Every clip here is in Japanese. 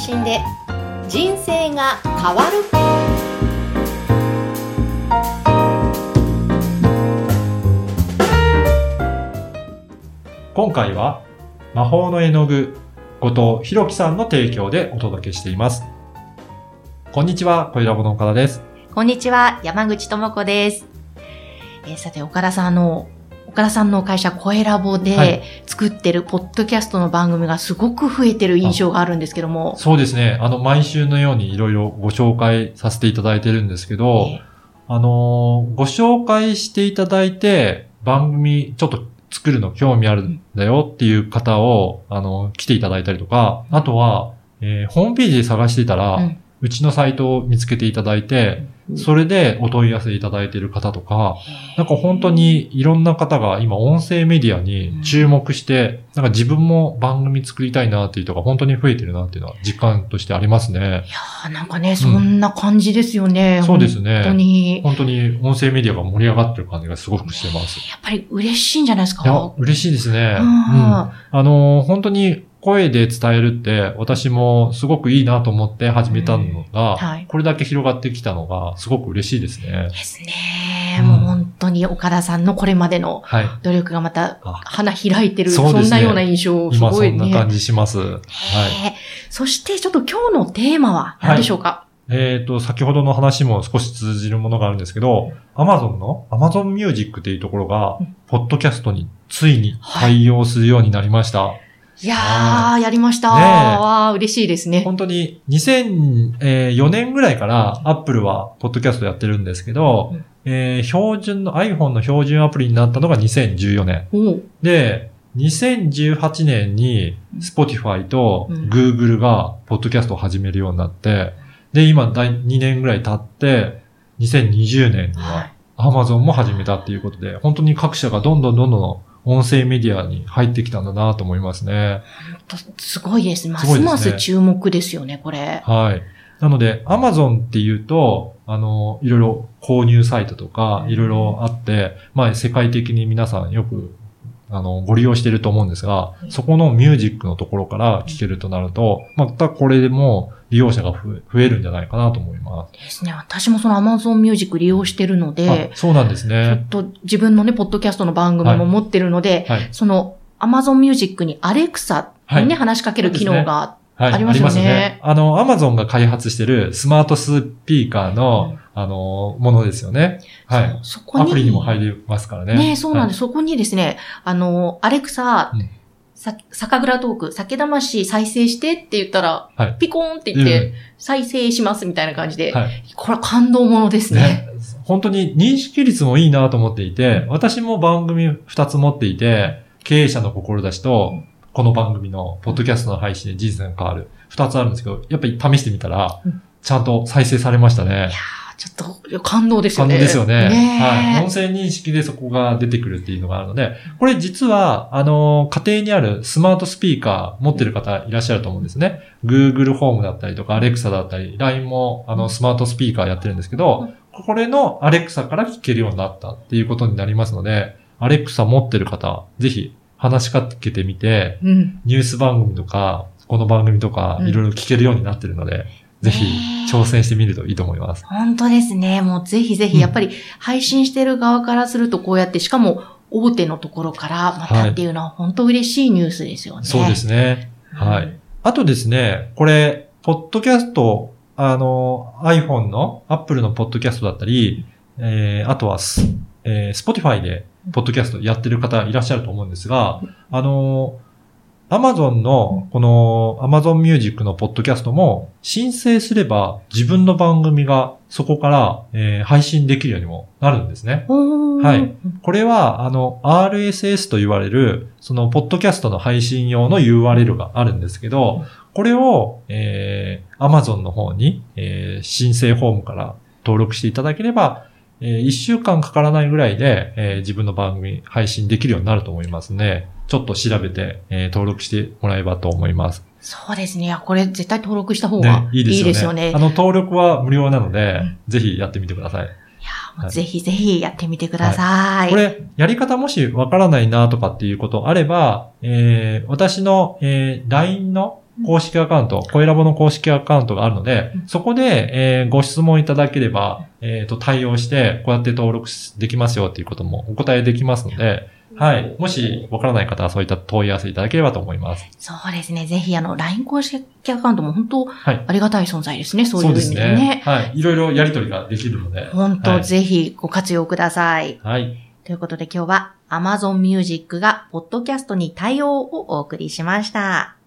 信で人生が変わる今回は魔法の絵の具後藤弘樹さんの提供でお届けしています。こんにちは、小ラボの岡田です。こんにちは山口智子です、えーさて岡田さんあの岡田さんの会社声ラボはでい。作ってるポッドキャストの番組がすごく増えてる印象があるんですけども、そうですね、あの、毎週のようにいろいろご紹介させていただいてるんですけど、えあのーご紹介していただいて、番組ちょっと作るの興味あるんだよっていう方を、あの来ていただいたりとか、あとは、えーホームページで探していたら、ううんちのサイトを見つけていただいて、それでお問い合わせいただいている方とか、なんか本当にいろんな方が今音声メディアに注目して、なんか自分も番組作りたいなっていう人が本当に増えてるなっていうのは実感としてありますね。いやーなんかね、そんな感じですよね。そうですね本当に。本当に音声メディアが盛り上がってる感じがすごくしてます。やっぱり嬉しいんじゃないですか？いや、嬉しいですね。ううんん。あのー、本当に声で伝えるって、私もすごくいいなと思って始めたのが、はいこれだけ広がってきたのが、すごく嬉しいですね。ですね。うんもう本当に岡田さんのこれまでのはい。努力がまたあ花開いてる、そそうですねんなような印象、す今そごいね。んな感じします。はい。そしてちょっと今日のテーマは何でしょうか、えっ、と、先ほどの話も少し通じるものがあるんですけど、Amazon の？Amazon Music っていうところがうん、ポッドキャストについに対応するようになりました。いやー、やりました。わー嬉しいですね。本当に2004年ぐらいから Apple はポッドキャストやってるんですけど、うんえー標準の iPhone の標準アプリになったのが2014年。で、2018年に Spotify とうん Google がポッドキャストを始めるようになって、で、今第2年ぐらい経って、2020年には。はい Amazon も始めたっていうことで、本当に各社がどんどんどんどん音声メディアに入ってきたんだなと思いますね。とすごいです。ますます注目ですよね、これ。はい。なので、Amazon っていうと、あの、いろいろ購入サイトとか、いろいろあって、まあ、世界的に皆さんよく、あの、ご利用してると思うんですが、そこのミュージックのところから聞けるとなると、またこれでも利用者が増えるんじゃないかなと思いまですね。私もその Amazon Music 利用してるのす。であ、そうなんですちょねっ。と自分のね、ポッドキャストの番組も持ってるので、はい。その Amazon Music に Alexa にね、話しかける機能が、はい。ありますよねあの、Amazon が開発してるスマートスピーカーの、うんあの、ものですよね。はい。そそこに。アプリにも入りますからね。ねそうなんです。す。そこにですね、あの、アレクサ、うんさ、酒蔵トーク、酒魂再生してって言ったら、はいピコーンって言って、再生しますみたいな感じで、はい。これは感動ものですね。ね、本当に認識率もいいなと思っていて、私も番組2つ持っていて、経営者の志と、この番組のポッドキャストの配信で人生が変わる。2つあるんですけど、やっぱり試してみたらうん、ちゃんと再生されましたねいや。ーちょっと感動ですよ感ね。動ですよね。はい。ね音声認識でそこが出てくるっていうのがあるので、これ実は、あの、家庭にあるスマートスピーカー持ってる方いらっしゃると思うんですね。Google ホームだったりとか、Alexa だったり、LINE も、あの、スマートスピーカーやってるんですけど、これの Alexa から聞けるようになったっていうことになりますので、Alexa 持ってる方、ぜひ話しかけてみて、うん。ニュース番組とか、この番組とかう、んいろいろ聞けるようになってるので、ぜひ挑戦してみるといいと思います。本当ですね。もうぜひぜひ、うんやっぱり配信してる側からするとこうやって、しかも大手のところからまたっていうのは本当嬉しいニュースですよね。そうですね。はうんい。あとですね、これ、ポッドキャスト、あの、iPhone の Apple のポッドキャストだったり、えー、あとはス、えー、Spotify でポッドキャストやってる方いらっしゃると思うんですが、あの、Amazon の、この Amazon Music のポッドキャストも申請すれば自分の番組がそこから、えー配信できるようにもなるんですね。はい。これは、あの、RSS と言われる、その、ポッドキャストの配信用の URL があるんですけど、これを、えー、Amazon の方に、えー申請フォームから登録していただければ、えー、1週間かからないぐらいで、えー自分の番組配信できるようになると思いますね。ちょっと調べて、えー登録してもらえばと思います。そうですね。これ絶対登録した方がね、いいいいですよね。ですよね。あの、登録は無料なので、うんぜひやってみてください。いぜひぜひやってみてください。これ、やり方もしわからないなとかっていうことあれば、えー、私の、えー、LINE の公式アカウント、声ラボの公式アカウントがあるので、そこで、えーご質問いただければ、えっ、と、対応して、こうやって登録できますよっていうこともお答えできますので、はい。もしわからない方はそういった問い合わせいただければと思います。そうですね。ぜひ、あの、LINE 公式アカウントも本当、はい。ありがたい存在ですね。そういう意味でねね。。はい。いろいろやりとりができるので。本当、はいぜひご活用ください。はい。ということで今日は Amazon Music がポッドキャストに対応をお送りしました。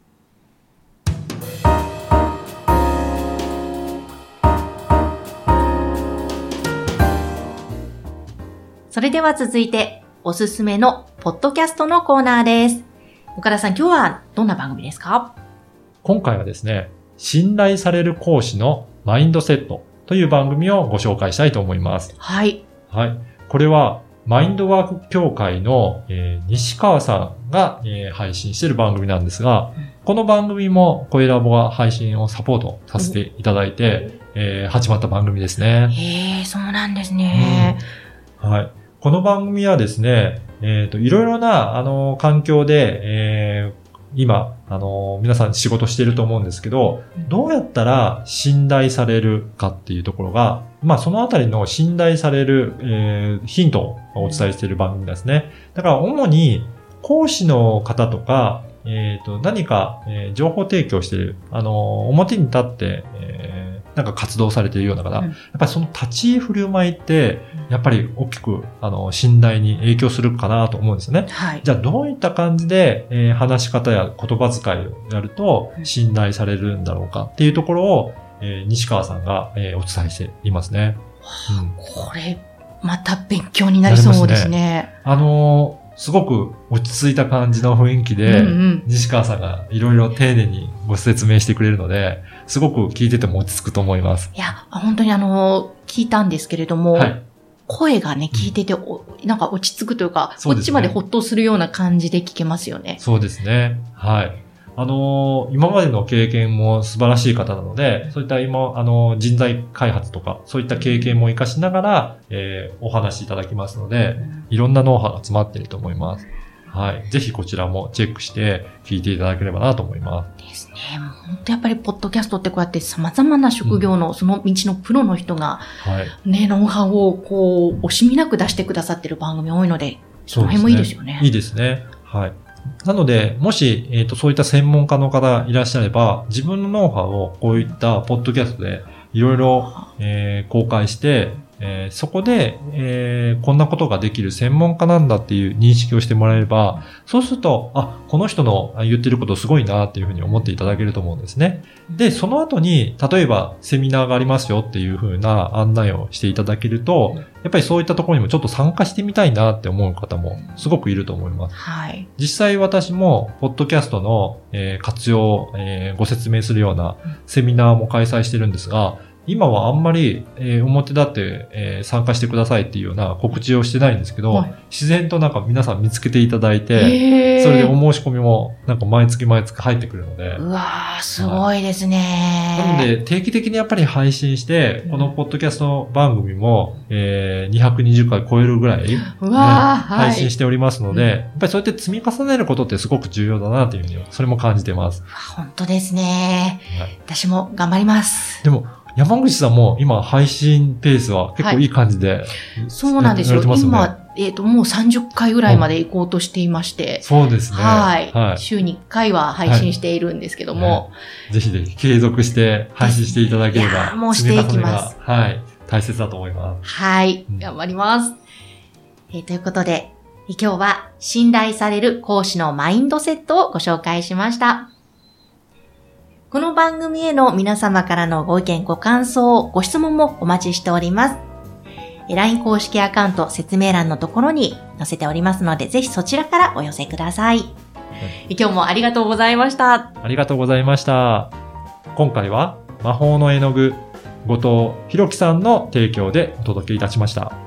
それでは続いて、おすすめのポッドキャストのコーナーです。岡田さん、今日はどんな番組ですか？今回はですね、信頼される講師のマインドセットという番組をご紹介したいと思います。はい。はい。これは、マインドワーク協会の、えー西川さんが、えー配信している番組なんですがうん、この番組も声ラボが配信をサポートさせていただいて、えー始まった番組ですね。へえ、そうなんですね。はい。この番組はですね、えっ、と、いろいろな、あの、環境で、えー今、あの、皆さん仕事していると思うんですけど、どうやったら信頼されるかっていうところが、まあ、そのあたりの信頼される、えーヒントをお伝えしている番組ですね。だから、主に、講師の方とか、えっ、と、何か、えー情報提供している、あの、表に立って、えーなんか活動されているような方、うんやっぱりその立ち居振る舞いって、やっぱり大きく、あの、信頼に影響するかなと思うんですよね。はい。じゃあどういった感じで、えー話し方や言葉遣いをやるとうん信頼されるんだろうかっていうところを、えー西川さんが、えーお伝えしていますね。うんこれ、また勉強になりそうですね。あのーすごく落ち着いた感じの雰囲気で、うんうん。西川さんがいろいろ丁寧にご説明してくれるので、すごく聞いてても落ち着くと思います。いや、本当にあの、聞いたんですけれども、はい。声がね、聞いてて、おなんか落ち着くというか、そうねこっちまでほっとするような感じで聞けますよね。そうですね。はい。あのー今までの経験も素晴らしい方なので、そういった今、あのー人材開発とか、そういった経験も活かしながら、えーお話しいただきますので、いろんなノウハウが詰まっていると思います。はい。ぜひこちらもチェックして聞いていただければなと思いまですね。もう本当やっぱり、ポッドキャストってこうやって様々な職業の、その道のプロの人が、す。はい。ね、ノウハウをこう、惜しみなく出してくださってる番組多いので、その辺もいいですよね。いいですね。はい。なので、もし、えっ、と、そういった専門家の方いらっしゃれば、自分のノウハウをこういったポッドキャストでいろいろ、えー公開して、えーそこで、えーこんなことができる専門家なんだっていう認識をしてもらえれば、そうすると、あ、この人のあ言ってることすごいなっていうふうに思っていただけると思うんですね。で、その後に、例えばセミナーがありますよっていうふうな案内をしていただけると、やっぱりそういったところにもちょっと参加してみたいなって思う方もすごくいると思います。はい。実際私も、ポッドキャストの、えー活用を、えーご説明するようなセミナーも開催してるんですが、今はあんまり、えー表立って、えー参加してくださいっていうような告知をしてないんですけど、はい自然となんか皆さん見つけていただいて、それでお申し込みもなんか毎月毎月入ってくるので、うわー、すごいですね。なので、定期的にやっぱり配信して、このポッドキャスト番組も、えー220回超えるぐらい、ね。配信しておりますので、やっぱりそうやって積み重ねることってすごく重要だなというふうに、それも感じてます。本当ですね。はい私も頑張ります。でも、山口さんも今配信ペースは結構いい感じで、そうなんですよ。すね今、えっ、と、もう30回ぐらいまで行こうとしていまして。そうですね。はい、は週に1回は配信しているんですけども。い。ぜひぜひ継続して配信していただければ、ーもうしていきますはい。大切だと思います。はい、うん頑張ります。えーということで、え今日は信頼される講師のマインドセットをご紹介しました。この番組への皆様からのご意見、ご感想、ご質問もお待ちしております。え LINE 公式アカウント説明欄のところに載せておりますので、ぜひそちらからお寄せください。今日もありがとうございました。ありがとうございました。今回は魔法の絵の具、後藤弘樹さんの提供でお届けいたしました。